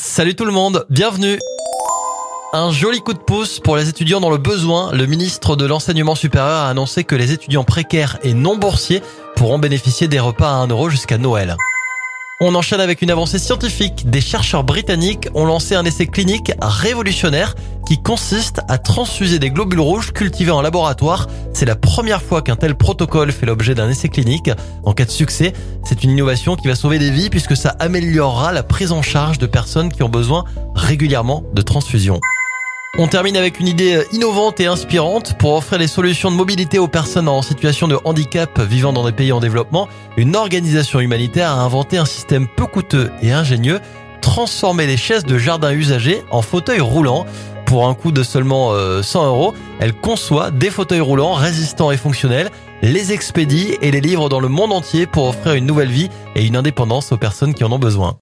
Salut tout le monde, bienvenue un joli coup de pouce pour les étudiants dans le besoin. Le ministre de l'Enseignement supérieur a annoncé que les étudiants précaires et non boursiers pourront bénéficier des repas à 1 euro jusqu'à Noël. On enchaîne avec une avancée scientifique. Des chercheurs britanniques ont lancé un essai clinique révolutionnaire consiste à transfuser des globules rouges cultivés en laboratoire. C'est la première fois qu'un tel protocole fait l'objet d'un essai clinique. En cas de succès, c'est une innovation qui va sauver des vies puisque ça améliorera la prise en charge de personnes qui ont besoin régulièrement de transfusion. On termine avec une idée euh, innovante et inspirante pour offrir des solutions de mobilité aux personnes en situation de handicap vivant dans des pays en développement. Une organisation humanitaire a inventé un système peu coûteux et ingénieux, transformer les chaises de jardin usagées en fauteuils roulants. Pour un coût de seulement 100 euh, euros, elle conçoit des fauteuils roulants résistants et fonctionnels, les expédie et les livre dans le monde entier pour offrir une nouvelle vie et une indépendance aux personnes qui en ont besoin.